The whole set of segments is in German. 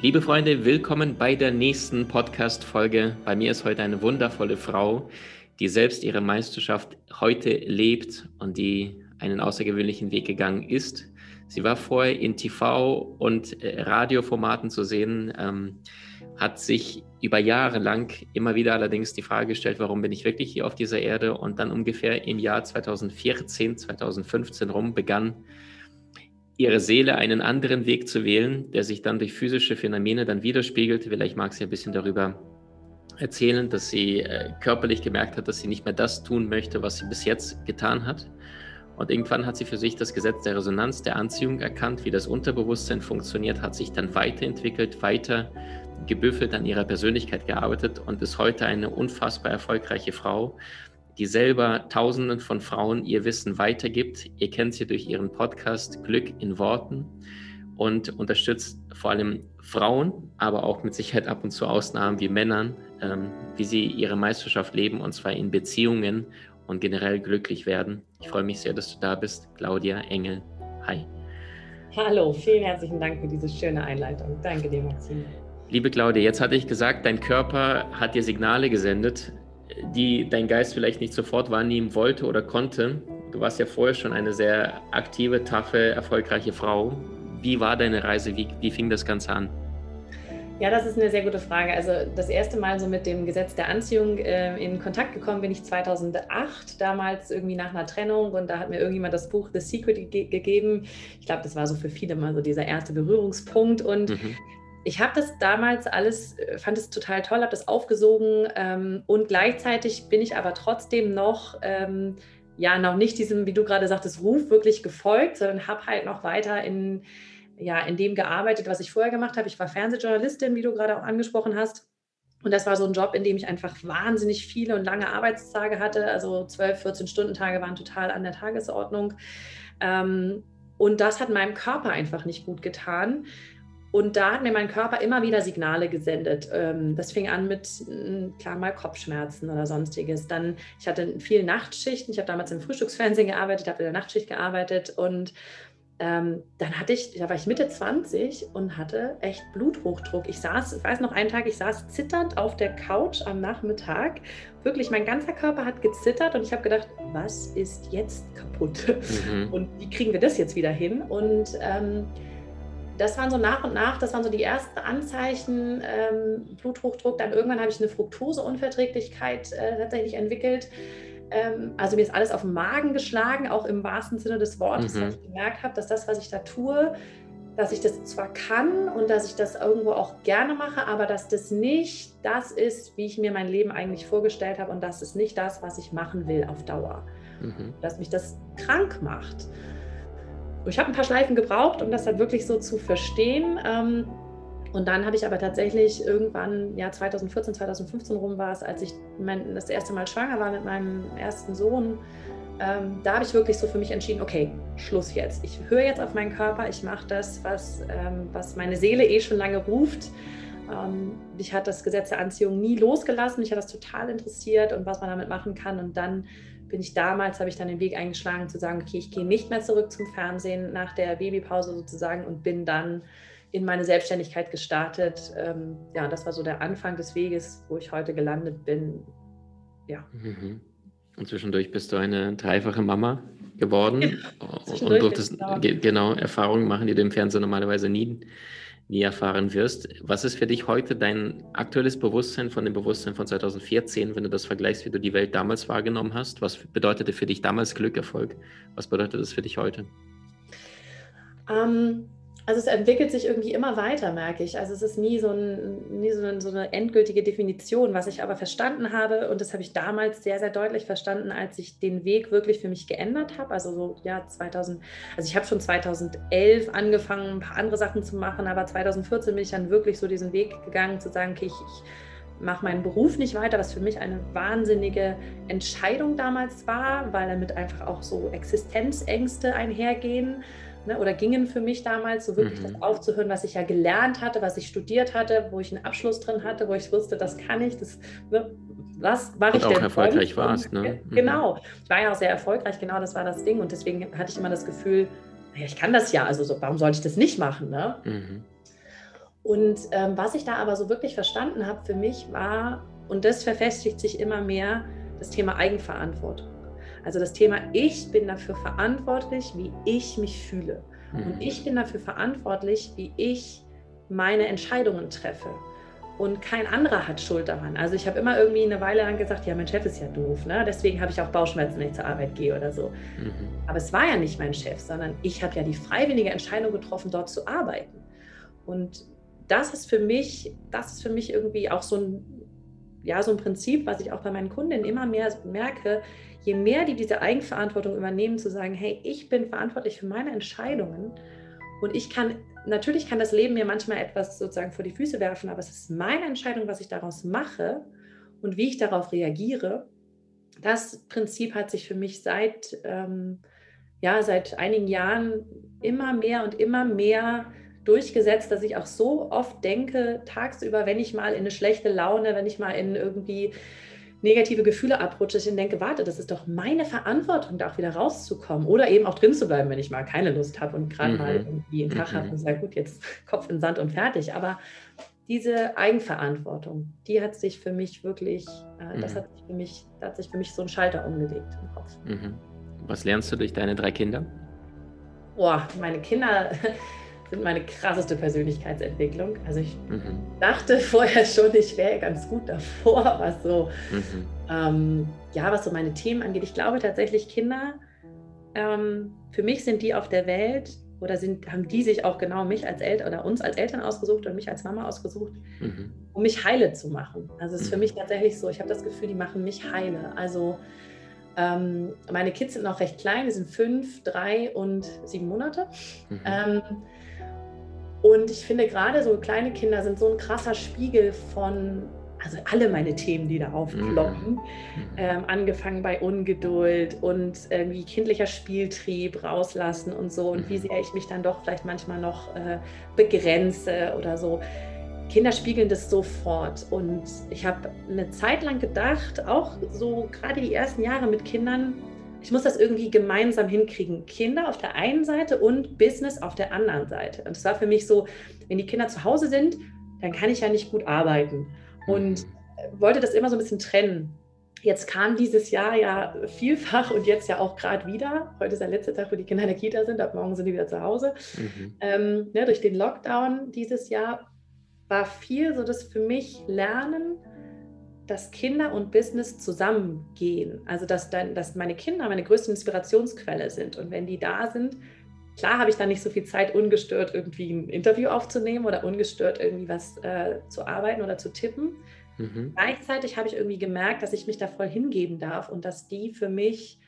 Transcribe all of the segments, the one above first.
Liebe Freunde, willkommen bei der nächsten Podcast-Folge. Bei mir ist heute eine wundervolle Frau, die selbst ihre Meisterschaft heute lebt und die einen außergewöhnlichen Weg gegangen ist. Sie war vorher in TV- und äh, Radioformaten zu sehen, ähm, hat sich über Jahre lang immer wieder allerdings die Frage gestellt, warum bin ich wirklich hier auf dieser Erde? Und dann ungefähr im Jahr 2014, 2015 rum begann ihre Seele einen anderen Weg zu wählen, der sich dann durch physische Phänomene dann widerspiegelt. Vielleicht mag sie ein bisschen darüber erzählen, dass sie äh, körperlich gemerkt hat, dass sie nicht mehr das tun möchte, was sie bis jetzt getan hat. Und irgendwann hat sie für sich das Gesetz der Resonanz, der Anziehung erkannt, wie das Unterbewusstsein funktioniert, hat sich dann weiterentwickelt, weiter gebüffelt an ihrer Persönlichkeit gearbeitet und ist heute eine unfassbar erfolgreiche Frau, die selber Tausenden von Frauen ihr Wissen weitergibt. Ihr kennt sie durch ihren Podcast Glück in Worten und unterstützt vor allem Frauen, aber auch mit Sicherheit ab und zu Ausnahmen wie Männern, ähm, wie sie ihre Meisterschaft leben und zwar in Beziehungen und generell glücklich werden. Ich freue mich sehr, dass du da bist, Claudia Engel. Hi. Hallo, vielen herzlichen Dank für diese schöne Einleitung. Danke dir, Maxine. Liebe Claudia, jetzt hatte ich gesagt, dein Körper hat dir Signale gesendet die dein Geist vielleicht nicht sofort wahrnehmen wollte oder konnte. Du warst ja vorher schon eine sehr aktive, taffe, erfolgreiche Frau. Wie war deine Reise? Wie, wie fing das Ganze an? Ja, das ist eine sehr gute Frage. Also das erste Mal so mit dem Gesetz der Anziehung äh, in Kontakt gekommen bin ich 2008, damals irgendwie nach einer Trennung und da hat mir irgendjemand das Buch The Secret ge gegeben. Ich glaube, das war so für viele mal so dieser erste Berührungspunkt und mhm ich habe das damals alles, äh, fand es total toll, habe das aufgesogen ähm, und gleichzeitig bin ich aber trotzdem noch, ähm, ja, noch nicht diesem, wie du gerade sagtest, Ruf wirklich gefolgt, sondern habe halt noch weiter in, ja, in dem gearbeitet, was ich vorher gemacht habe. Ich war Fernsehjournalistin, wie du gerade auch angesprochen hast. Und das war so ein Job, in dem ich einfach wahnsinnig viele und lange Arbeitstage hatte. Also 12, 14 Stunden Tage waren total an der Tagesordnung. Ähm, und das hat meinem Körper einfach nicht gut getan. Und da hat mir mein Körper immer wieder Signale gesendet. Ähm, das fing an mit, hm, klar, mal Kopfschmerzen oder sonstiges. Dann, ich hatte viel Nachtschichten. Ich habe damals im Frühstücksfernsehen gearbeitet, habe in der Nachtschicht gearbeitet. Und ähm, dann hatte ich, da war ich Mitte 20 und hatte echt Bluthochdruck. Ich saß, ich weiß noch einen Tag, ich saß zitternd auf der Couch am Nachmittag. Wirklich, mein ganzer Körper hat gezittert und ich habe gedacht, was ist jetzt kaputt? Mhm. Und wie kriegen wir das jetzt wieder hin? Und ähm, das waren so nach und nach, das waren so die ersten Anzeichen, ähm, Bluthochdruck. Dann irgendwann habe ich eine Fructoseunverträglichkeit äh, tatsächlich entwickelt. Ähm, also mir ist alles auf den Magen geschlagen, auch im wahrsten Sinne des Wortes, mhm. weil ich gemerkt habe, dass das, was ich da tue, dass ich das zwar kann und dass ich das irgendwo auch gerne mache, aber dass das nicht das ist, wie ich mir mein Leben eigentlich vorgestellt habe und das ist nicht das, was ich machen will auf Dauer. Mhm. Dass mich das krank macht. Ich habe ein paar Schleifen gebraucht, um das dann wirklich so zu verstehen. Ähm, und dann habe ich aber tatsächlich irgendwann, ja 2014, 2015 rum war es, als ich mein, das erste Mal schwanger war mit meinem ersten Sohn, ähm, da habe ich wirklich so für mich entschieden, okay, Schluss jetzt. Ich höre jetzt auf meinen Körper, ich mache das, was, ähm, was meine Seele eh schon lange ruft. Ähm, mich hat das Gesetz der Anziehung nie losgelassen, mich hat das total interessiert und was man damit machen kann. Und dann bin ich damals, habe ich dann den Weg eingeschlagen zu sagen, okay, ich gehe nicht mehr zurück zum Fernsehen nach der Babypause sozusagen und bin dann in meine Selbstständigkeit gestartet. Ähm, ja, das war so der Anfang des Weges, wo ich heute gelandet bin. Ja. Mhm. Und zwischendurch bist du eine dreifache Mama geworden und durftest genau Erfahrungen machen, die du im Fernsehen normalerweise nie nie erfahren wirst. Was ist für dich heute dein aktuelles Bewusstsein von dem Bewusstsein von 2014, wenn du das vergleichst, wie du die Welt damals wahrgenommen hast? Was bedeutete für dich damals Glück, Erfolg? Was bedeutet das für dich heute? Ähm, Also es entwickelt sich irgendwie immer weiter, merke ich. Also es ist nie so, ein, nie so, eine, so eine endgültige Definition, was ich aber verstanden habe und das habe ich damals sehr, sehr deutlich verstanden, als ich den Weg wirklich für mich geändert habe. Also so ja 2000, also ich habe schon 2011 angefangen, ein paar andere Sachen zu machen, aber 2014 bin ich dann wirklich so diesen Weg gegangen, zu sagen, okay, ich, ich mache meinen Beruf nicht weiter, was für mich eine wahnsinnige Entscheidung damals war, weil damit einfach auch so Existenzängste einhergehen ne, oder gingen für mich damals, so wirklich mhm. das aufzuhören, was ich ja gelernt hatte, was ich studiert hatte, wo ich einen Abschluss drin hatte, wo ich wusste, das kann ich, das, ne, was mache ich und auch erfolgreich warst, ne? Mhm. Genau, ich war ja auch sehr erfolgreich, genau das war das Ding und deswegen hatte ich immer das Gefühl, naja, ich kann das ja, also so, warum sollte ich das nicht machen, ne? Mhm. Und ähm, was ich da aber so wirklich verstanden habe für mich war, und das verfestigt sich immer mehr, das Thema Eigenverantwortung. Also das Thema, ich bin dafür verantwortlich, wie ich mich fühle. Mhm. Und ich bin dafür verantwortlich, wie ich meine Entscheidungen treffe. Und kein anderer hat Schuld daran. Also ich habe immer irgendwie eine Weile lang gesagt, ja, mein Chef ist ja doof, ne? deswegen habe ich auch Bauchschmerzen, wenn ich zur Arbeit gehe oder so. Mhm. Aber es war ja nicht mein Chef, sondern ich habe ja die freiwillige Entscheidung getroffen, dort zu arbeiten. Und das ist für mich, das ist für mich irgendwie auch so ein, ja, so ein Prinzip, was ich auch bei meinen Kundinnen immer mehr merke, je mehr die diese Eigenverantwortung übernehmen, zu sagen, hey, ich bin verantwortlich für meine Entscheidungen und ich kann, natürlich kann das Leben mir manchmal etwas sozusagen vor die Füße werfen, aber es ist meine Entscheidung, was ich daraus mache und wie ich darauf reagiere. Das Prinzip hat sich für mich seit, ähm, ja, seit einigen Jahren immer mehr und immer mehr durchgesetzt, dass ich auch so oft denke, tagsüber, wenn ich mal in eine schlechte Laune, wenn ich mal in irgendwie negative Gefühle abrutsche, ich denke, warte, das ist doch meine Verantwortung, da auch wieder rauszukommen oder eben auch drin zu bleiben, wenn ich mal keine Lust habe und gerade mhm. mal irgendwie einen Tag mhm. habe und sage, gut, jetzt Kopf in Sand und fertig. Aber diese Eigenverantwortung, die hat sich für mich wirklich, äh, mhm. das hat sich für mich, da hat sich für mich so ein Schalter umgelegt im Kopf. Mhm. Was lernst du durch deine drei Kinder? Boah, meine Kinder, sind meine krasseste Persönlichkeitsentwicklung. Also ich mhm. dachte vorher schon, ich wäre ganz gut davor, was so, mhm. ähm, ja, was so meine Themen angeht. Ich glaube tatsächlich, Kinder, ähm, für mich sind die auf der Welt oder sind, haben die sich auch genau mich als Eltern oder uns als Eltern ausgesucht und mich als Mama ausgesucht, mhm. um mich heile zu machen. Also es ist für mhm. mich tatsächlich so, ich habe das Gefühl, die machen mich heile. Also ähm, meine Kids sind noch recht klein, die sind fünf, drei und sieben Monate. Mhm. Ähm, und ich finde gerade so kleine Kinder sind so ein krasser Spiegel von, also alle meine Themen, die da aufploppen, mhm. ähm, angefangen bei Ungeduld und irgendwie kindlicher Spieltrieb rauslassen und so und wie mhm. sehr ich mich dann doch vielleicht manchmal noch äh, begrenze oder so. Kinder spiegeln das sofort und ich habe eine Zeit lang gedacht, auch so gerade die ersten Jahre mit Kindern, ich muss das irgendwie gemeinsam hinkriegen. Kinder auf der einen Seite und Business auf der anderen Seite. Und es war für mich so, wenn die Kinder zu Hause sind, dann kann ich ja nicht gut arbeiten. Und mhm. wollte das immer so ein bisschen trennen. Jetzt kam dieses Jahr ja vielfach und jetzt ja auch gerade wieder. Heute ist der letzte Tag, wo die Kinder in der Kita sind. Ab morgen sind die wieder zu Hause. Mhm. Ähm, ne, durch den Lockdown dieses Jahr war viel so das für mich Lernen dass Kinder und Business zusammengehen. Also dass, dann, dass meine Kinder meine größte Inspirationsquelle sind. Und wenn die da sind, klar habe ich dann nicht so viel Zeit, ungestört irgendwie ein Interview aufzunehmen oder ungestört irgendwie was äh, zu arbeiten oder zu tippen. Mhm. Gleichzeitig habe ich irgendwie gemerkt, dass ich mich da voll hingeben darf und dass die für mich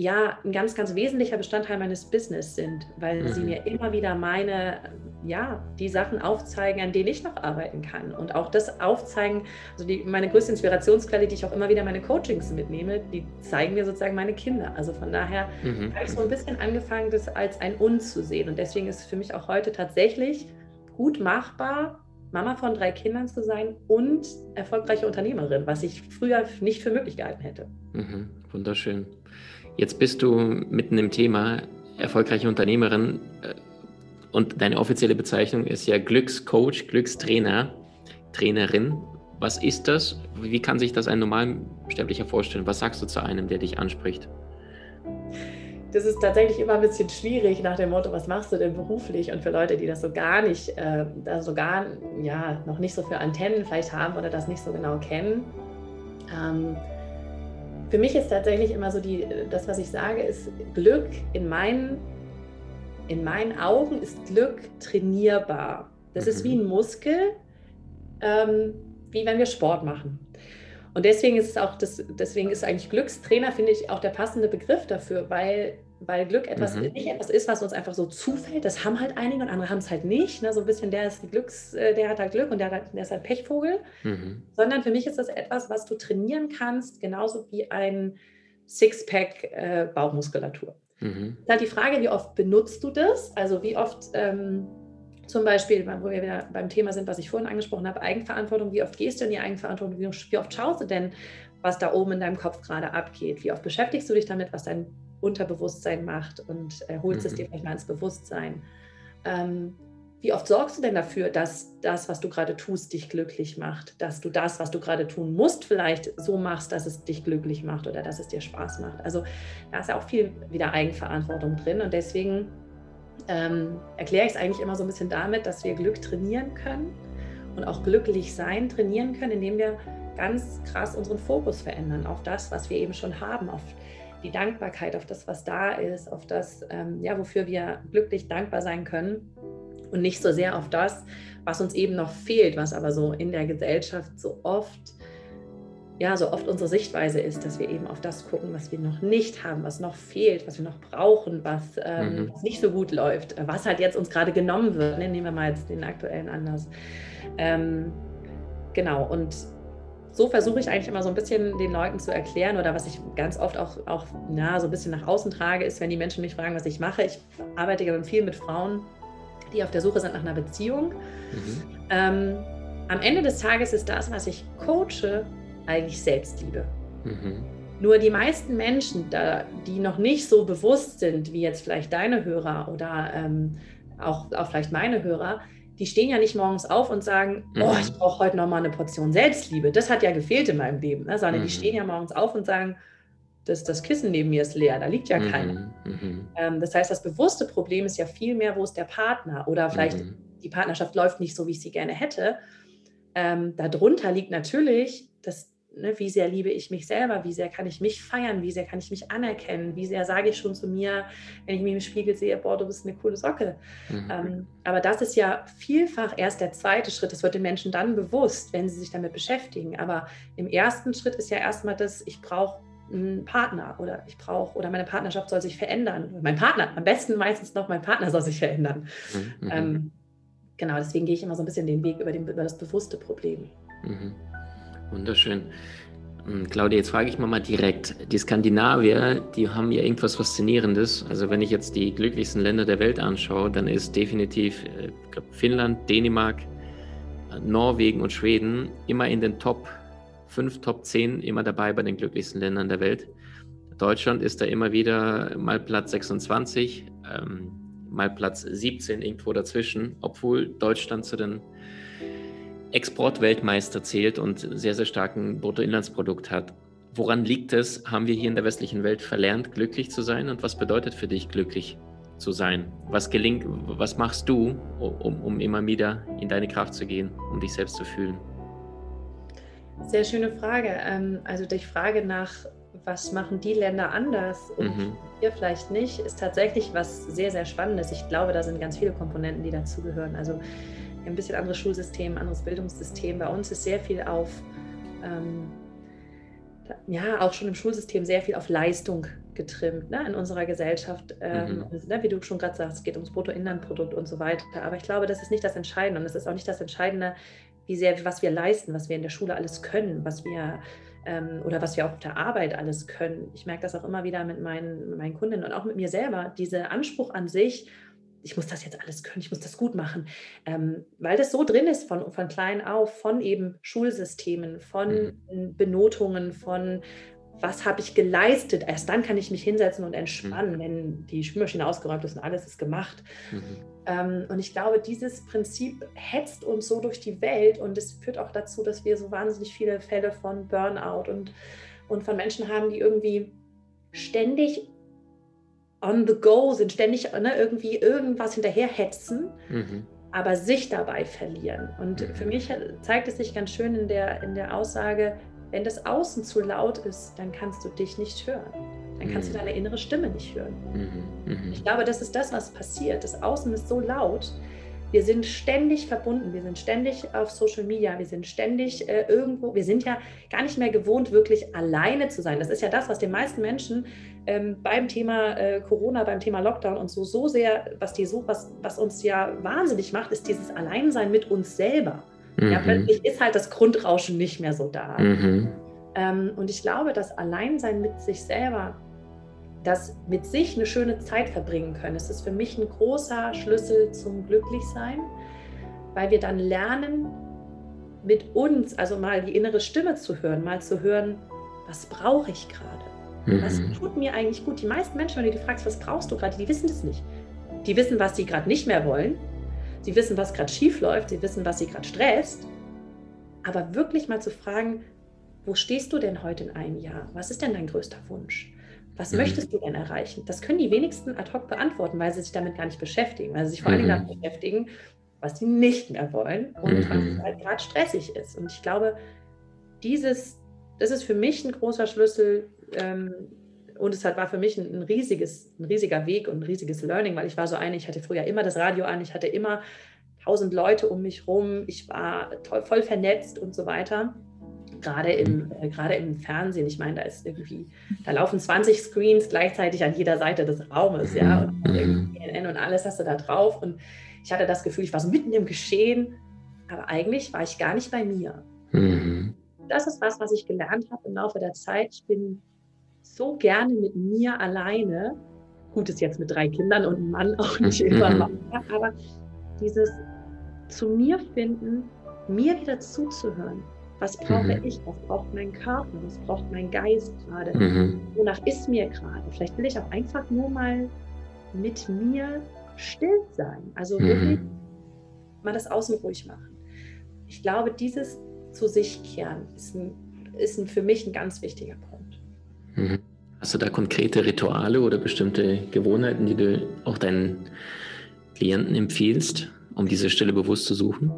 ja ein ganz, ganz wesentlicher Bestandteil meines Business sind, weil mhm. sie mir immer wieder meine, ja, die Sachen aufzeigen, an denen ich noch arbeiten kann. Und auch das aufzeigen, also die, meine größte Inspirationsquelle, die ich auch immer wieder meine Coachings mitnehme, die zeigen mir sozusagen meine Kinder. Also von daher mhm. habe ich so ein bisschen angefangen, das als ein Uns zu sehen. Und deswegen ist es für mich auch heute tatsächlich gut machbar, Mama von drei Kindern zu sein und erfolgreiche Unternehmerin, was ich früher nicht für möglich gehalten hätte. Mhm, wunderschön. Jetzt bist du mitten im Thema erfolgreiche Unternehmerin äh, und deine offizielle Bezeichnung ist ja Glückscoach, Glückstrainer, Trainerin. Was ist das? Wie kann sich das ein Normalsterblicher vorstellen? Was sagst du zu einem, der dich anspricht? Das ist tatsächlich immer ein bisschen schwierig nach dem Motto, was machst du denn beruflich? Und für Leute, die das so gar nicht, äh, so gar, ja, noch nicht so für Antennen vielleicht haben oder das nicht so genau kennen. Ähm, für mich ist tatsächlich immer so die, das, was ich sage, ist Glück in meinen in meinen Augen ist Glück trainierbar. Das mhm. ist wie ein Muskel, ähm, wie wenn wir Sport machen. Und deswegen ist es auch das, deswegen ist eigentlich Glückstrainer, finde ich, auch der passende Begriff dafür, weil, weil Glück etwas mhm. nicht etwas ist, was uns einfach so zufällt. Das haben halt einige und andere haben es halt nicht. Ne? So ein bisschen, der ist die Glücks, äh, der hat halt Glück und der, hat, der ist halt Pechvogel. Mhm. Sondern für mich ist das etwas, was du trainieren kannst, genauso wie ein Sixpack äh, Bauchmuskulatur. Mhm. Ist halt die Frage, wie oft benutzt du das? Also wie oft ähm, zum Beispiel, wo wir wieder beim Thema sind, was ich vorhin angesprochen habe, Eigenverantwortung. Wie oft gehst du in die Eigenverantwortung? Wie oft schaust du denn, was da oben in deinem Kopf gerade abgeht? Wie oft beschäftigst du dich damit, was dein Unterbewusstsein macht und äh, holst mhm. es dir vielleicht mal ins Bewusstsein? Ähm, wie oft sorgst du denn dafür, dass das, was du gerade tust, dich glücklich macht? Dass du das, was du gerade tun musst, vielleicht so machst, dass es dich glücklich macht oder dass es dir Spaß macht? Also da ist ja auch viel wieder Eigenverantwortung drin und deswegen ähm, erkläre ich es eigentlich immer so ein bisschen damit, dass wir Glück trainieren können und auch glücklich sein trainieren können, indem wir ganz krass unseren Fokus verändern auf das, was wir eben schon haben, auf die Dankbarkeit, auf das, was da ist, auf das, ähm, ja, wofür wir glücklich dankbar sein können und nicht so sehr auf das, was uns eben noch fehlt, was aber so in der Gesellschaft so oft ja, so oft unsere Sichtweise ist, dass wir eben auf das gucken, was wir noch nicht haben, was noch fehlt, was wir noch brauchen, was, ähm, mhm. was nicht so gut läuft, was halt jetzt uns gerade genommen wird. Ne? Nehmen wir mal jetzt den aktuellen Anlass. Ähm, genau, und so versuche ich eigentlich immer so ein bisschen den Leuten zu erklären oder was ich ganz oft auch, auch na, so ein bisschen nach außen trage, ist, wenn die Menschen mich fragen, was ich mache. Ich arbeite ja viel mit Frauen, die auf der Suche sind nach einer Beziehung. Mhm. Ähm, am Ende des Tages ist das, was ich coache, eigentlich Selbstliebe. Mhm. Nur die meisten Menschen, da, die noch nicht so bewusst sind, wie jetzt vielleicht deine Hörer oder ähm, auch, auch vielleicht meine Hörer, die stehen ja nicht morgens auf und sagen, mhm. oh, ich brauche heute nochmal eine Portion Selbstliebe. Das hat ja gefehlt in meinem Leben. Ne? Sondern mhm. die stehen ja morgens auf und sagen, das, das Kissen neben mir ist leer, da liegt ja mhm. keiner. Mhm. Ähm, das heißt, das bewusste Problem ist ja viel mehr, wo ist der Partner? Oder vielleicht mhm. die Partnerschaft läuft nicht so, wie ich sie gerne hätte. Ähm, darunter liegt natürlich das ne, wie sehr liebe ich mich selber, wie sehr kann ich mich feiern, wie sehr kann ich mich anerkennen, wie sehr sage ich schon zu mir, wenn ich mich im Spiegel sehe, boah, du bist eine coole Socke. Mhm. Ähm, aber das ist ja vielfach erst der zweite Schritt. Das wird den Menschen dann bewusst, wenn sie sich damit beschäftigen. Aber im ersten Schritt ist ja erstmal das, ich brauche einen Partner oder ich brauche oder meine Partnerschaft soll sich verändern. Mein Partner, am besten meistens noch mein Partner soll sich verändern. Mhm. Ähm, genau, deswegen gehe ich immer so ein bisschen den Weg über, den, über das bewusste Problem. Mhm. Wunderschön. Ähm, Claudia, jetzt frage ich mal, mal direkt. Die Skandinavier, die haben ja irgendwas Faszinierendes. Also wenn ich jetzt die glücklichsten Länder der Welt anschaue, dann ist definitiv äh, glaub, Finnland, Dänemark, Norwegen und Schweden immer in den Top 5, Top 10 immer dabei bei den glücklichsten Ländern der Welt. Deutschland ist da immer wieder mal Platz 26, ähm, mal Platz 17 irgendwo dazwischen, obwohl Deutschland zu den Exportweltmeister zählt und sehr, sehr starken Bruttoinlandsprodukt hat. Woran liegt es? Haben wir hier in der westlichen Welt verlernt, glücklich zu sein? Und was bedeutet für dich glücklich zu sein? Was gelingt, was machst du, um, um immer wieder in deine Kraft zu gehen, um dich selbst zu fühlen? Sehr schöne Frage. Ähm, also die Frage nach, was machen die Länder anders und mhm. wir vielleicht nicht, ist tatsächlich was sehr, sehr Spannendes. Ich glaube, da sind ganz viele Komponenten, die dazugehören. Also ein bisschen anderes Schulsystem, anderes Bildungssystem. Bei uns ist sehr viel auf, ähm, ja, auch schon im Schulsystem sehr viel auf Leistung getrimmt ne, in unserer Gesellschaft. Ähm, mhm. ne, wie du schon gerade sagst, es geht ums Bruttoinlandprodukt und so weiter. Aber ich glaube, das ist nicht das Entscheidende und es ist auch nicht das Entscheidende, wie sehr, was wir leisten, was wir in der Schule alles können, was wir ähm, oder was wir auch auf der Arbeit alles können. Ich merke das auch immer wieder mit meinen, mit meinen Kundinnen und auch mit mir selber. Dieser Anspruch an sich, ich muss das jetzt alles können, ich muss das gut machen, ähm, weil das so drin ist von, von klein auf, von eben Schulsystemen, von mhm. Benotungen, von was habe ich geleistet. Erst dann kann ich mich hinsetzen und entspannen, mhm. wenn die Spülmaschine ausgeräumt ist und alles ist gemacht. Mhm. Ähm, und ich glaube, dieses Prinzip hetzt uns so durch die Welt und es führt auch dazu, dass wir so wahnsinnig viele Fälle von Burnout und, und von Menschen haben, die irgendwie ständig on the go sind, ständig ne, irgendwie irgendwas hinterherhetzen, mhm. aber sich dabei verlieren. Und mhm. für mich zeigt es sich ganz schön in der, in der Aussage, wenn das Außen zu laut ist, dann kannst du dich nicht hören. dann kannst mhm. du deine innere Stimme nicht hören. Mhm. Mhm. Ich glaube, das ist das, was passiert. Das Außen ist so laut. Wir sind ständig verbunden, wir sind ständig auf Social Media, wir sind ständig äh, irgendwo, wir sind ja gar nicht mehr gewohnt, wirklich alleine zu sein. Das ist ja das, was den meisten Menschen ähm, beim Thema äh, Corona, beim Thema Lockdown und so, so sehr, was, die so, was, was uns ja wahnsinnig macht, ist dieses Alleinsein mit uns selber. Mhm. Ja, plötzlich ist halt das Grundrauschen nicht mehr so da. Mhm. Ähm, und ich glaube, das Alleinsein mit sich selber, das mit sich eine schöne Zeit verbringen können, das ist für mich ein großer Schlüssel zum Glücklichsein, weil wir dann lernen, mit uns, also mal die innere Stimme zu hören, mal zu hören, was brauche ich gerade? Mhm. Was tut mir eigentlich gut? Die meisten Menschen, wenn du die fragst, was brauchst du gerade, die wissen das nicht. Die wissen, was sie gerade nicht mehr wollen. Sie wissen, was gerade schief läuft. Sie wissen, was sie gerade stresst. Aber wirklich mal zu fragen, wo stehst du denn heute in einem Jahr? Was ist denn dein größter Wunsch? Was mhm. möchtest du denn erreichen? Das können die wenigsten ad hoc beantworten, weil sie sich damit gar nicht beschäftigen, weil sie sich vor allen Dingen mhm. damit beschäftigen, was sie nicht mehr wollen und mhm. was halt gerade stressig ist. Und ich glaube, dieses, das ist für mich ein großer Schlüssel ähm, und es hat, war für mich ein, ein, riesiges, ein riesiger Weg und ein riesiges Learning, weil ich war so eine, ich hatte früher immer das Radio an, ich hatte immer tausend Leute um mich rum, ich war toll, voll vernetzt und so weiter gerade im, äh, gerade im Fernsehen, ich meine, da ist irgendwie, da laufen 20 Screens gleichzeitig an jeder Seite des Raumes, ja, und mhm. CNN und alles hast du da drauf. Und ich hatte das Gefühl, ich war so mitten im Geschehen, aber eigentlich war ich gar nicht bei mir. Mhm. Das ist was, was ich gelernt habe im Laufe der Zeit. Ich bin so gerne mit mir alleine. Gut, ist jetzt mit drei Kindern und einem Mann auch nicht immer, mhm. aber dieses zu mir finden, mir wieder zuzuhören, was brauche mhm. ich? Was braucht mein Körper? Was braucht mein Geist gerade? Mhm. Wonach ist mir gerade? Vielleicht will ich auch einfach nur mal mit mir still sein. Also mhm. wirklich mal das Außen ruhig machen. Ich glaube, dieses zu sich kehren ist, ein, ist ein, für mich ein ganz wichtiger Punkt. Mhm. Hast du da konkrete Rituale oder bestimmte Gewohnheiten, die du auch deinen Klienten empfiehlst, um diese Stille bewusst zu suchen?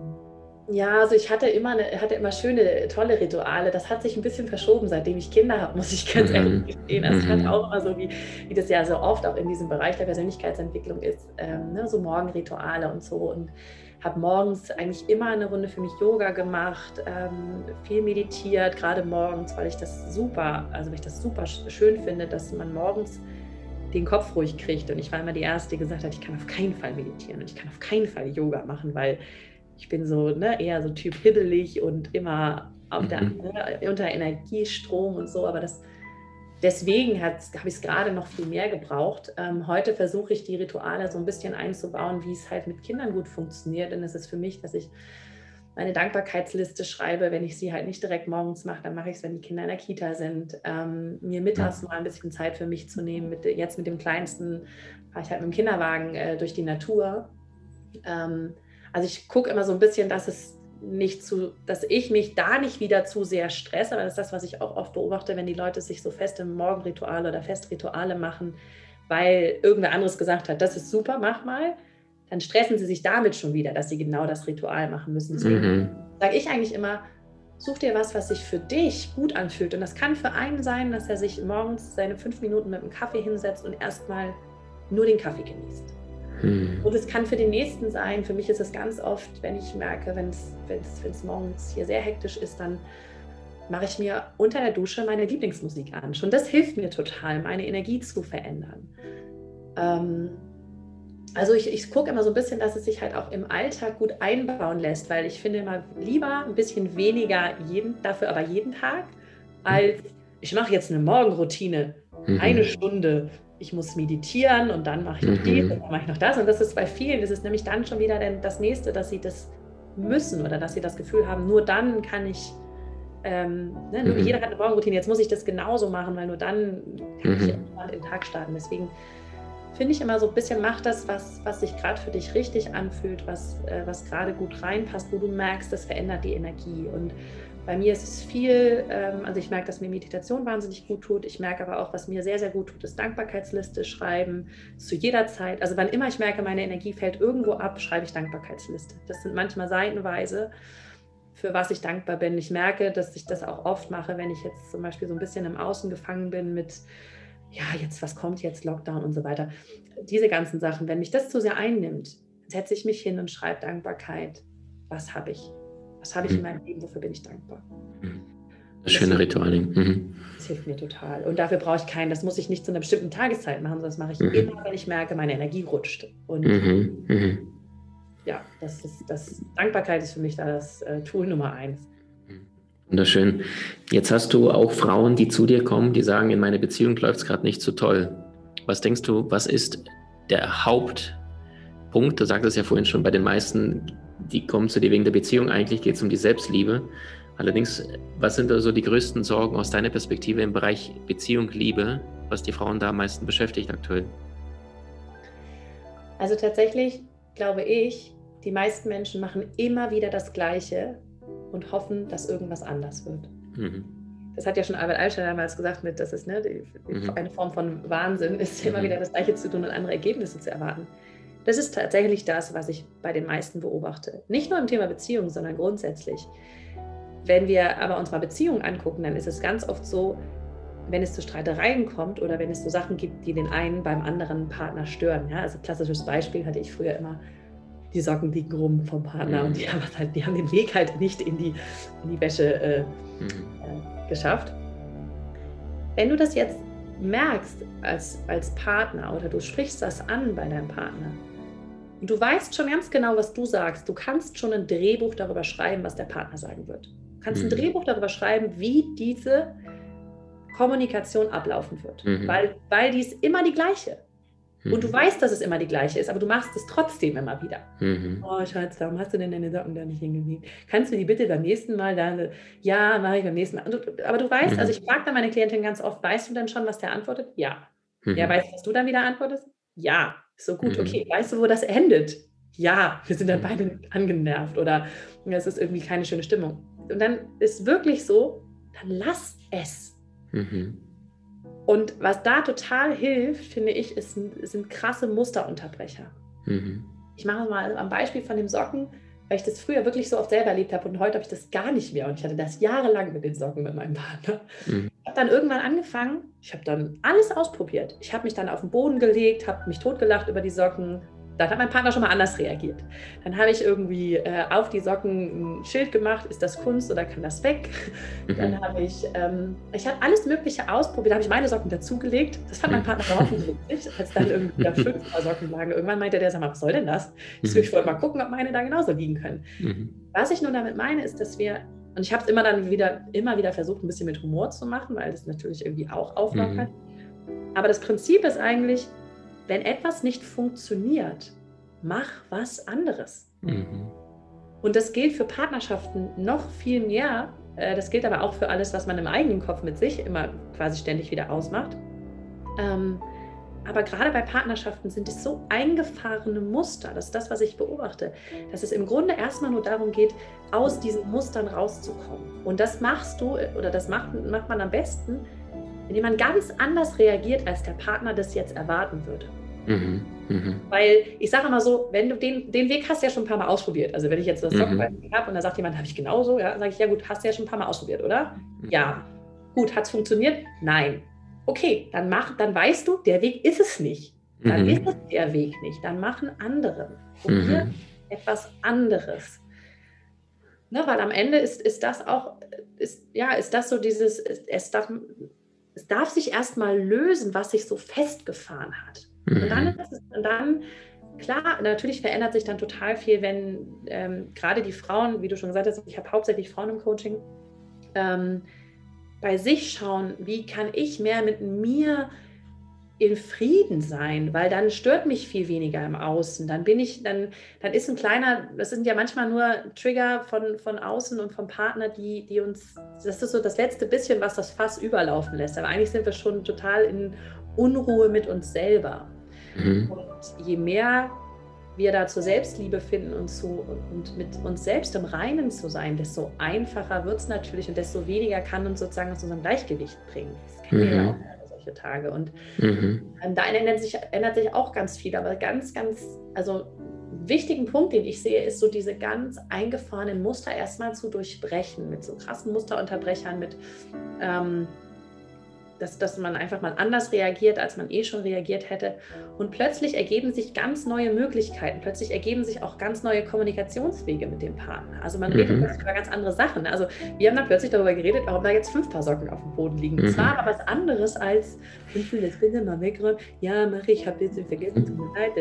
Ja, also ich hatte immer, eine, hatte immer schöne, tolle Rituale. Das hat sich ein bisschen verschoben, seitdem ich Kinder habe, muss ich ganz mhm. ehrlich gestehen. Also ich hatte mhm. auch immer so, wie, wie das ja so oft auch in diesem Bereich der Persönlichkeitsentwicklung ist, ähm, ne, so Morgenrituale und so. Und habe morgens eigentlich immer eine Runde für mich Yoga gemacht, ähm, viel meditiert, gerade morgens, weil ich das super, also weil ich das super schön finde, dass man morgens den Kopf ruhig kriegt. Und ich war immer die Erste, die gesagt hat, ich kann auf keinen Fall meditieren und ich kann auf keinen Fall Yoga machen, weil ich bin so ne, eher so Typ hibbelig und immer auf der, mhm. ne, unter Energiestrom und so, aber das deswegen habe ich es gerade noch viel mehr gebraucht. Ähm, heute versuche ich die Rituale so ein bisschen einzubauen, wie es halt mit Kindern gut funktioniert. Denn es ist für mich, dass ich meine Dankbarkeitsliste schreibe, wenn ich sie halt nicht direkt morgens mache, dann mache ich es, wenn die Kinder in der Kita sind. Ähm, mir mittags mal ein bisschen Zeit für mich zu nehmen. Mit, jetzt mit dem Kleinsten fahre ich halt mit dem Kinderwagen äh, durch die Natur. Ähm, also ich gucke immer so ein bisschen, dass es nicht zu, dass ich mich da nicht wieder zu sehr stresse, weil das ist das, was ich auch oft beobachte, wenn die Leute sich so feste Morgenrituale oder Festrituale machen, weil irgendwer anderes gesagt hat, das ist super, mach mal, dann stressen sie sich damit schon wieder, dass sie genau das Ritual machen müssen. Deswegen mhm. sage ich eigentlich immer, such dir was, was sich für dich gut anfühlt. Und das kann für einen sein, dass er sich morgens seine fünf Minuten mit einem Kaffee hinsetzt und erstmal nur den Kaffee genießt. Hm. Und es kann für den nächsten sein. Für mich ist es ganz oft, wenn ich merke, wenn es morgens hier sehr hektisch ist, dann mache ich mir unter der Dusche meine Lieblingsmusik an. Schon das hilft mir total, meine Energie zu verändern. Ähm, also ich, ich gucke immer so ein bisschen, dass es sich halt auch im Alltag gut einbauen lässt, weil ich finde immer lieber ein bisschen weniger jeden, dafür aber jeden Tag, als ich mache jetzt eine Morgenroutine, mhm. eine Stunde ich muss meditieren und dann mache ich noch mhm. dies und dann mache ich noch das. Und das ist bei vielen, das ist nämlich dann schon wieder das Nächste, dass sie das müssen oder dass sie das Gefühl haben, nur dann kann ich, ähm, ne, mhm. jeder hat eine Morgenroutine, jetzt muss ich das genauso machen, weil nur dann kann mhm. ich in den Tag starten. Deswegen finde ich immer so ein bisschen, mach das, was, was sich gerade für dich richtig anfühlt, was, äh, was gerade gut reinpasst, wo du merkst, das verändert die Energie. Und bei mir ist es viel, ähm, also ich merke, dass mir Meditation wahnsinnig gut tut. Ich merke aber auch, was mir sehr, sehr gut tut, ist Dankbarkeitsliste schreiben zu jeder Zeit. Also wann immer ich merke, meine Energie fällt irgendwo ab, schreibe ich Dankbarkeitsliste. Das sind manchmal seitenweise, für was ich dankbar bin. Ich merke, dass ich das auch oft mache, wenn ich jetzt zum Beispiel so ein bisschen im Außen gefangen bin mit ja, jetzt, was kommt jetzt, Lockdown und so weiter. Diese ganzen Sachen, wenn mich das zu sehr einnimmt, setze ich mich hin und schreibe Dankbarkeit. Was habe ich? Was habe ich in mhm. meinem Leben? Wofür bin ich dankbar? Mhm. Das schöne Ritual. Mhm. Das hilft mir total. Und dafür brauche ich keinen, das muss ich nicht zu einer bestimmten Tageszeit machen, sondern das mache ich mhm. immer, wenn ich merke, meine Energie rutscht. Und mhm. Mhm. ja, das ist das Dankbarkeit ist für mich da das äh, Tool Nummer eins. Wunderschön. Jetzt hast du auch Frauen, die zu dir kommen, die sagen, in meiner Beziehung läuft es gerade nicht so toll. Was denkst du, was ist der Hauptpunkt? Du sagtest ja vorhin schon, bei den meisten, die kommen zu dir wegen der Beziehung, eigentlich geht es um die Selbstliebe. Allerdings, was sind also die größten Sorgen aus deiner Perspektive im Bereich Beziehung, Liebe, was die Frauen da am meisten beschäftigt aktuell? Also tatsächlich glaube ich, die meisten Menschen machen immer wieder das Gleiche und hoffen, dass irgendwas anders wird. Mhm. Das hat ja schon Albert Einstein damals gesagt, mit, das ist ne, die, mhm. eine Form von Wahnsinn, ist immer mhm. wieder das Gleiche zu tun und andere Ergebnisse zu erwarten. Das ist tatsächlich das, was ich bei den meisten beobachte. Nicht nur im Thema Beziehung, sondern grundsätzlich. Wenn wir aber unsere Beziehung angucken, dann ist es ganz oft so, wenn es zu Streitereien kommt oder wenn es so Sachen gibt, die den einen beim anderen Partner stören. Ja? Also klassisches Beispiel hatte ich früher immer, die Socken liegen rum vom Partner mhm. und die haben, halt, die haben den Weg halt nicht in die, in die Wäsche äh, mhm. äh, geschafft. Wenn du das jetzt merkst als, als Partner oder du sprichst das an bei deinem Partner, und du weißt schon ganz genau, was du sagst. Du kannst schon ein Drehbuch darüber schreiben, was der Partner sagen wird kannst ein mhm. Drehbuch darüber schreiben, wie diese Kommunikation ablaufen wird. Mhm. Weil, weil die ist immer die gleiche. Mhm. Und du mhm. weißt, dass es immer die gleiche ist, aber du machst es trotzdem immer wieder. Mhm. Oh, Schatz, warum hast du denn deine Socken da nicht hingelegt? Kannst du die bitte beim nächsten Mal da? Ja, mache ich beim nächsten Mal. Du, aber du weißt, also ich frage dann meine Klientin ganz oft, weißt du denn schon, was der antwortet? Ja. Ja, weißt du, was du dann wieder antwortest? Ja. So gut, okay. Weißt du, wo das endet? Ja, wir sind dann beide angenervt oder es ist irgendwie keine schöne Stimmung. Und dann ist wirklich so, dann lass es. Mhm. Und was da total hilft, finde ich, ist, sind krasse Musterunterbrecher. Mhm. Ich mache mal am Beispiel von dem Socken, weil ich das früher wirklich so oft selber erlebt habe und heute habe ich das gar nicht mehr. Und ich hatte das jahrelang mit den Socken mit meinem Partner. Mhm. Ich habe dann irgendwann angefangen, ich habe dann alles ausprobiert. Ich habe mich dann auf den Boden gelegt, habe mich totgelacht über die Socken, dann hat mein Partner schon mal anders reagiert. Dann habe ich irgendwie äh, auf die Socken ein Schild gemacht, ist das Kunst oder kann das weg? Mhm. Dann habe ich, ähm, ich habe alles Mögliche ausprobiert, habe ich meine Socken dazugelegt. Das fand mein Partner überhaupt nicht witzig, als dann irgendwie wieder fünf Socken lagen. Irgendwann meinte der, sag mal, was soll denn das? Ich, mhm. ich wollte mal gucken, ob meine da genauso liegen können. Mhm. Was ich nun damit meine, ist, dass wir und ich habe es immer dann wieder, immer wieder versucht, ein bisschen mit Humor zu machen, weil das natürlich irgendwie auch auflockert. Mhm. Aber das Prinzip ist eigentlich, wenn etwas nicht funktioniert, mach was anderes. Mhm. Und das gilt für Partnerschaften noch viel mehr. Äh, das gilt aber auch für alles, was man im eigenen Kopf mit sich immer quasi ständig wieder ausmacht. Ähm, aber gerade bei Partnerschaften sind es so eingefahrene Muster, das ist das, was ich beobachte, dass es im Grunde erstmal nur darum geht, aus diesen Mustern rauszukommen. Und das machst du oder das macht, macht man am besten, indem man ganz anders reagiert, als der Partner das jetzt erwarten würde. Mhm, mh. Weil ich sage immer so, wenn du den, den Weg hast du ja schon ein paar Mal ausprobiert. Also wenn ich jetzt das Sockenbeispiel mhm. habe und da sagt jemand, habe ich genauso, ja, sage ich, ja gut, hast du ja schon ein paar Mal ausprobiert, oder? Mhm. Ja. Gut, hat es funktioniert? Nein. Okay, dann mach, dann weißt du, der Weg ist es nicht. Dann mhm. ist es der Weg nicht. Dann machen andere. Probier mhm. etwas anderes. Ne, weil am Ende ist, ist das auch, ist, ja, ist das so dieses, es darf, es darf sich erstmal lösen, was sich so festgefahren hat. Mhm. Und, dann mhm. es, und dann, klar, natürlich verändert sich dann total viel, wenn ähm, gerade die Frauen, wie du schon gesagt hast, ich habe hauptsächlich Frauen im Coaching, ähm, bei sich schauen, wie kann ich mehr mit mir in Frieden sein, weil dann stört mich viel weniger im Außen. Dann bin ich, dann, dann ist ein kleiner, das sind ja manchmal nur Trigger von, von außen und vom Partner, die, die uns, das ist so das letzte bisschen, was das Fass überlaufen lässt. Aber eigentlich sind wir schon total in Unruhe mit uns selber. Mhm. Und je mehr wir da zur Selbstliebe finden und, zu, und mit uns selbst im Reinen zu sein, desto einfacher wird es natürlich und desto weniger kann uns sozusagen aus unserem Gleichgewicht bringen. Das kennen mhm. wir ja auch solche Tage. Und mhm. Ähm, da ändert sich, ändert sich auch ganz viel, aber ganz, ganz, also wichtigen Punkt, den ich sehe, ist so diese ganz eingefahrenen Muster erstmal zu durchbrechen, mit so krassen Musterunterbrechern, mit ähm, dass, dass man einfach mal anders reagiert, als man eh schon reagiert hätte. Und plötzlich ergeben sich ganz neue Möglichkeiten. Plötzlich ergeben sich auch ganz neue Kommunikationswege mit dem Partner. Also man redet mhm. plötzlich über ganz andere Sachen. Also wir haben dann plötzlich darüber geredet, warum da jetzt fünf Paar Socken auf dem Boden liegen. Mhm. Das war aber was anderes als, fünf jetzt bitte mal wegräumen. Ja, mache ich, habe jetzt vergessen, tut mir leid.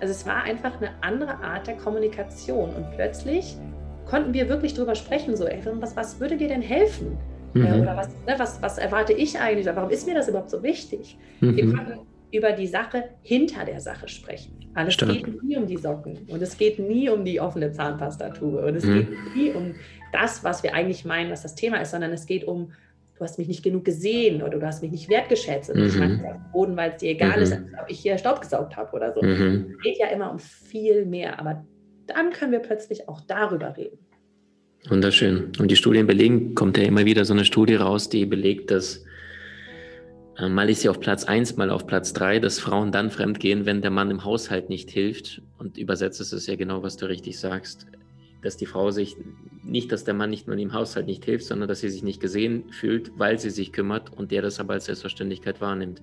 Also es war einfach eine andere Art der Kommunikation. Und plötzlich konnten wir wirklich darüber sprechen, so, ey, was, was würde dir denn helfen? Mhm. Oder was, ne, was, was erwarte ich eigentlich? Warum ist mir das überhaupt so wichtig? Mhm. Wir konnten über die Sache hinter der Sache sprechen. Also es Stark. geht nie um die Socken und es geht nie um die offene Zahnpastatube und es mhm. geht nie um das, was wir eigentlich meinen, was das Thema ist, sondern es geht um, du hast mich nicht genug gesehen oder du hast mich nicht wertgeschätzt und mhm. ich schmeiße auf den Boden, weil es dir egal mhm. ist, ob ich hier Staub gesaugt habe oder so. Mhm. Es geht ja immer um viel mehr, aber dann können wir plötzlich auch darüber reden. Wunderschön. Und die Studien belegen, kommt ja immer wieder so eine Studie raus, die belegt, dass äh, mal ist sie auf Platz 1, mal auf Platz 3, dass Frauen dann fremdgehen, wenn der Mann im Haushalt nicht hilft. Und übersetzt ist es ja genau, was du richtig sagst, dass die Frau sich nicht, dass der Mann nicht nur im Haushalt nicht hilft, sondern dass sie sich nicht gesehen fühlt, weil sie sich kümmert und der das aber als Selbstverständlichkeit wahrnimmt.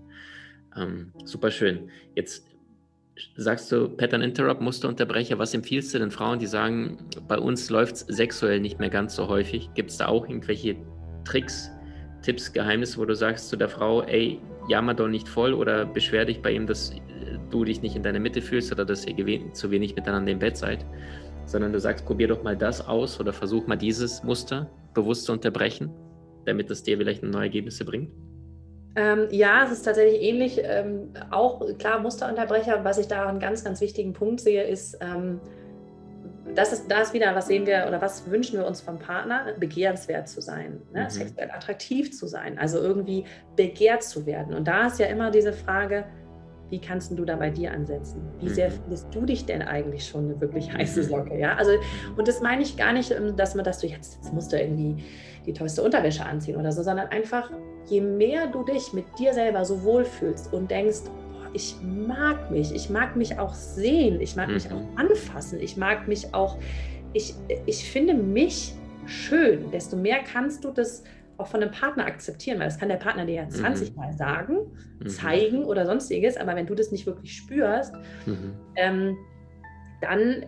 Ähm, super schön. Jetzt sagst du Pattern Interrupt, Musterunterbrecher. Was empfiehlst du den Frauen, die sagen, bei uns läuft es sexuell nicht mehr ganz so häufig? Gibt es da auch irgendwelche Tricks, Tipps, Geheimnisse, wo du sagst zu der Frau, ey, jammer doch nicht voll oder beschwer dich bei ihm, dass du dich nicht in deiner Mitte fühlst oder dass ihr zu wenig miteinander im Bett seid, sondern du sagst, probier doch mal das aus oder versuch mal dieses Muster bewusst zu unterbrechen, damit es dir vielleicht neue Ergebnisse bringt? Ähm, ja, es ist tatsächlich ähnlich. Ähm, auch klar Musterunterbrecher. Was ich da einen ganz, ganz wichtigen Punkt sehe, ist, ähm, das ist das wieder, was sehen wir oder was wünschen wir uns vom Partner? Begehrenswert zu sein, ne? mhm. sexuell attraktiv zu sein, also irgendwie begehrt zu werden. Und da ist ja immer diese Frage, wie kannst du da bei dir ansetzen? Wie sehr mhm. findest du dich denn eigentlich schon eine wirklich heiße Socke? Ja, also, und das meine ich gar nicht, ähm, dass man, dass du jetzt, jetzt musst du irgendwie die tollste Unterwäsche anziehen oder so, sondern einfach, je mehr du dich mit dir selber so wohlfühlst und denkst, boah, ich mag mich, ich mag mich auch sehen, ich mag mhm. mich auch anfassen, ich mag mich auch, ich, ich finde mich schön, desto mehr kannst du das auch von einem Partner akzeptieren, weil das kann der Partner dir ja 20 mhm. Mal sagen, mhm. zeigen oder sonstiges, aber wenn du das nicht wirklich spürst, mhm. ähm, dann, äh,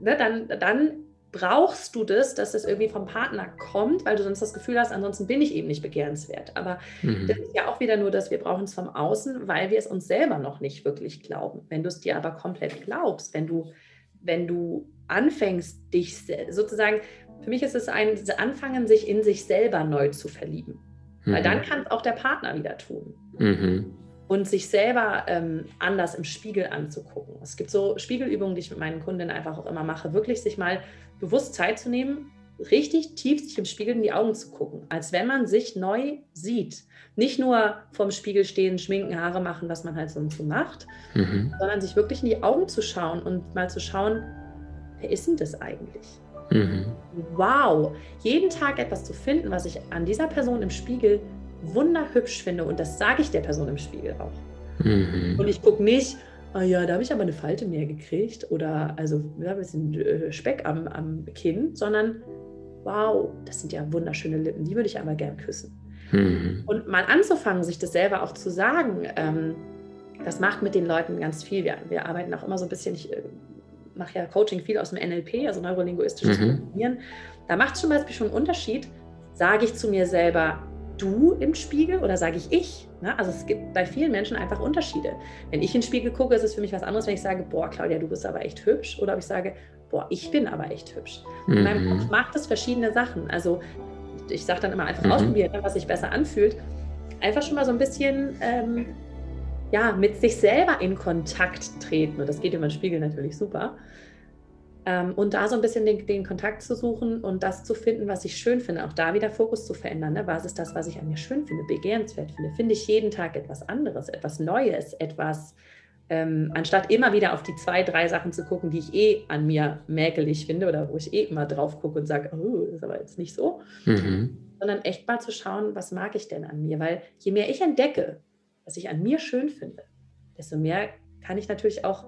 ne, dann, dann brauchst du das, dass das irgendwie vom Partner kommt, weil du sonst das Gefühl hast, ansonsten bin ich eben nicht begehrenswert. Aber mhm. das ist ja auch wieder nur, dass wir brauchen es vom Außen, weil wir es uns selber noch nicht wirklich glauben. Wenn du es dir aber komplett glaubst, wenn du, wenn du anfängst, dich sozusagen, für mich ist es ein Anfangen, sich in sich selber neu zu verlieben. Mhm. Weil dann kann es auch der Partner wieder tun. Mhm. Und sich selber ähm, anders im Spiegel anzugucken. Es gibt so Spiegelübungen, die ich mit meinen Kundinnen einfach auch immer mache, wirklich sich mal bewusst Zeit zu nehmen, richtig tief sich im Spiegel in die Augen zu gucken, als wenn man sich neu sieht. Nicht nur vorm Spiegel stehen, schminken, Haare machen, was man halt so und so macht, mhm. sondern sich wirklich in die Augen zu schauen und mal zu schauen, wer ist denn das eigentlich? Mhm. Wow, jeden Tag etwas zu finden, was ich an dieser Person im Spiegel wunderhübsch finde und das sage ich der Person im Spiegel auch. Mhm. Und ich gucke nicht, ah ja, da habe ich aber eine Falte mehr gekriegt oder also ja, ein bisschen äh, Speck am, am Kinn, sondern wow, das sind ja wunderschöne Lippen, die würde ich aber gern küssen. Mhm. Und mal anzufangen, sich das selber auch zu sagen, ähm, das macht mit den Leuten ganz viel. Wir, wir arbeiten auch immer so ein bisschen, ich äh, mache ja Coaching viel aus dem NLP, also neurolinguistisches mhm. Programmieren. Da macht es zum Beispiel schon einen Unterschied, sage ich zu mir selber, du im Spiegel oder sage ich ich? Ne? Also es gibt bei vielen Menschen einfach Unterschiede. Wenn ich in den Spiegel gucke, ist es für mich was anderes, wenn ich sage, boah, Claudia, du bist aber echt hübsch. Oder ob ich sage, boah, ich bin aber echt hübsch. Mhm. In meinem mhm. Kopf macht es verschiedene Sachen. Also ich sage dann immer einfach mhm. ausprobieren, ne, was sich besser anfühlt. Einfach schon mal so ein bisschen ähm, ja, mit sich selber in Kontakt treten. Und das geht über den Spiegel natürlich super. Ähm, und da so ein bisschen den, den, Kontakt zu suchen und das zu finden, was ich schön finde. Auch da wieder Fokus zu verändern. Ne? Was ist das, was ich an mir schön finde, begehrenswert finde? Finde ich jeden Tag etwas anderes, etwas Neues, etwas, ähm, anstatt immer wieder auf die zwei, drei Sachen zu gucken, die ich eh an mir mäkelig finde oder wo ich eh immer drauf gucke und sage, oh, ist aber jetzt nicht so. Mhm. Sondern echt mal zu schauen, was mag ich denn an mir? Weil je mehr ich entdecke, was ich an mir schön finde, desto mehr kann ich natürlich auch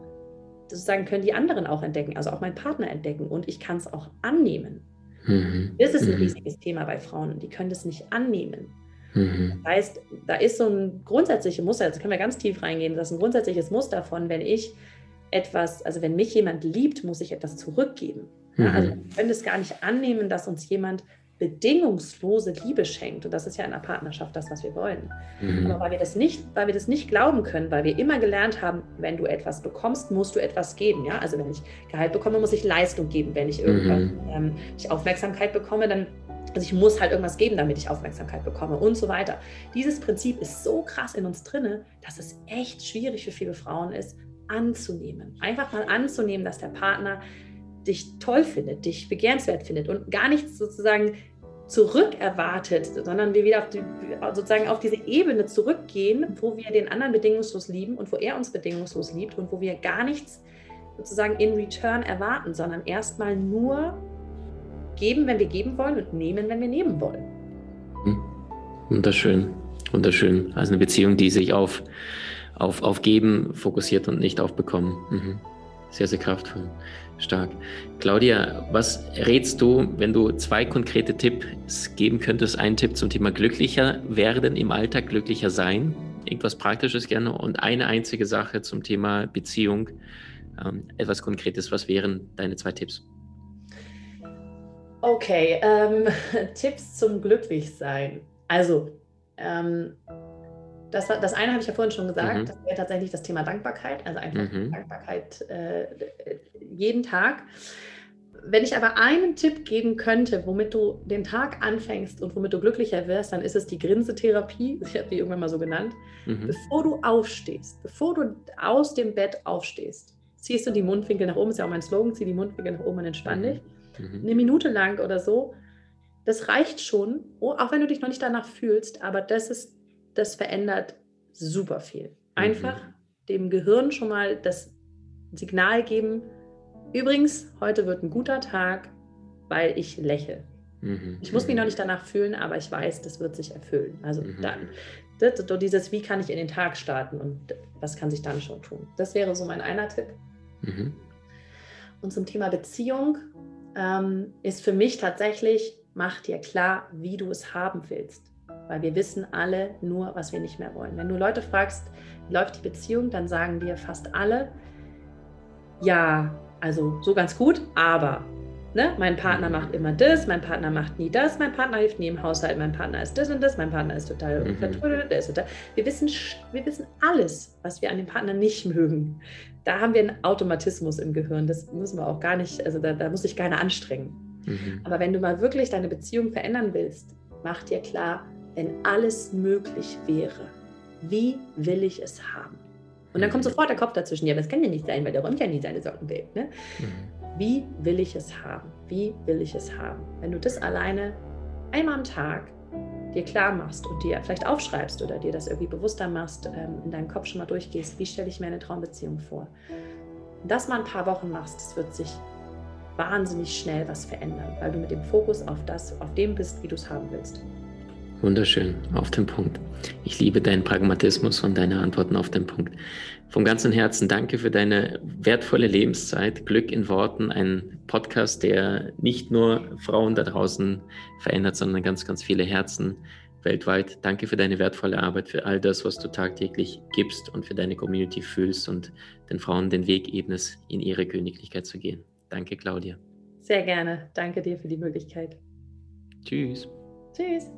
sozusagen können die anderen auch entdecken, also auch mein Partner entdecken und ich kann es auch annehmen. Mhm. Das ist ein mhm. riesiges Thema bei Frauen, die können das nicht annehmen. Mhm. Das heißt, da ist so ein grundsätzliches Muster, jetzt können wir ganz tief reingehen, das ist ein grundsätzliches Muster von, wenn ich etwas, also wenn mich jemand liebt, muss ich etwas zurückgeben. Mhm. Ja, also wir können es gar nicht annehmen, dass uns jemand bedingungslose Liebe schenkt. Und das ist ja in einer Partnerschaft das, was wir wollen. Mhm. Aber weil wir das nicht, weil wir das nicht glauben können, weil wir immer gelernt haben, wenn du etwas bekommst, musst du etwas geben. Ja? Also wenn ich Gehalt bekomme, muss ich Leistung geben. Wenn ich irgendwas, mhm. ähm, ich Aufmerksamkeit bekomme, dann also ich muss halt irgendwas geben, damit ich Aufmerksamkeit bekomme und so weiter. Dieses Prinzip ist so krass in uns drinne, dass es echt schwierig für viele Frauen ist, anzunehmen. Einfach mal anzunehmen, dass der Partner dich toll findet, dich begehrenswert findet und gar nichts sozusagen zurückerwartet, sondern wir wieder auf die, sozusagen auf diese Ebene zurückgehen, wo wir den anderen bedingungslos lieben und wo er uns bedingungslos liebt und wo wir gar nichts sozusagen in Return erwarten, sondern erstmal nur geben, wenn wir geben wollen und nehmen, wenn wir nehmen wollen. Hm. Wunderschön, wunderschön. Also eine Beziehung, die sich auf, auf, auf Geben fokussiert und nicht auf Bekommen. Mhm. Sehr, sehr kraftvoll. Stark. Claudia, was rätst du, wenn du zwei konkrete Tipps geben könntest? Ein Tipp zum Thema glücklicher werden im Alltag, glücklicher sein. Irgendwas Praktisches gerne und eine einzige Sache zum Thema Beziehung. Ähm, etwas Konkretes. Was wären deine zwei Tipps? Okay, ähm, Tipps zum Glücklichsein. Also, ähm, das, das eine habe ich ja vorhin schon gesagt, mhm. das wäre tatsächlich das Thema Dankbarkeit, also einfach mhm. Dankbarkeit äh, jeden Tag. Wenn ich aber einen Tipp geben könnte, womit du den Tag anfängst und womit du glücklicher wirst, dann ist es die Grinsetherapie, ich habe die irgendwann mal so genannt. Mhm. Bevor du aufstehst, bevor du aus dem Bett aufstehst, ziehst du die Mundwinkel nach oben, ist ja auch mein Slogan, zieh die Mundwinkel nach oben und entspann mhm. dich. Mhm. Eine Minute lang oder so, das reicht schon, oh, auch wenn du dich noch nicht danach fühlst, aber das ist das verändert super viel. Einfach mhm. dem Gehirn schon mal das Signal geben, übrigens, heute wird ein guter Tag, weil ich lächle. Mhm. Ich muss mich noch nicht danach fühlen, aber ich weiß, das wird sich erfüllen. Also mhm. dann, das, dieses, wie kann ich in den Tag starten und was kann sich dann schon tun. Das wäre so mein einer Tipp. Mhm. Und zum Thema Beziehung ähm, ist für mich tatsächlich, mach dir klar, wie du es haben willst weil wir wissen alle nur, was wir nicht mehr wollen. Wenn du Leute fragst, wie läuft die Beziehung, dann sagen dir fast alle, ja, also so ganz gut, aber ne, mein Partner macht immer das, mein Partner macht nie das, mein Partner hilft nie im Haushalt, mein Partner ist das und das, mein Partner ist total mhm. vertrödelt, der ist total. Wir wissen, wir wissen alles, was wir an dem Partner nicht mögen. Da haben wir einen Automatismus im Gehirn, das müssen wir auch gar nicht, also da, da muss sich keiner anstrengen. Mhm. Aber wenn du mal wirklich deine Beziehung verändern willst, mach dir klar, wenn alles möglich wäre, wie will ich es haben? Und dann kommt mhm. sofort der Kopf dazwischen, ja, das kann ja nicht sein, weil der räumt ja nie seine Socken weg. Ne? Mhm. Wie will ich es haben? Wie will ich es haben? Wenn du das alleine einmal am Tag dir klar machst und dir vielleicht aufschreibst oder dir das irgendwie bewusster machst, ähm, in deinem Kopf schon mal durchgehst, wie stelle ich mir eine Traumbeziehung vor? das mal ein paar Wochen machst, das wird sich wahnsinnig schnell was verändern, weil du mit dem Fokus auf das, auf dem bist, wie du es haben willst. Wunderschön, auf den Punkt. Ich liebe deinen Pragmatismus und deine Antworten auf den Punkt. Vom ganzen Herzen danke für deine wertvolle Lebenszeit. Glück in Worten, ein Podcast, der nicht nur Frauen da draußen verändert, sondern ganz, ganz viele Herzen weltweit. Danke für deine wertvolle Arbeit, für all das, was du tagtäglich gibst und für deine Community fühlst und den Frauen den Weg ebnest, in ihre Königlichkeit zu gehen. Danke, Claudia. Sehr gerne. Danke dir für die Möglichkeit. Tschüss. Tschüss.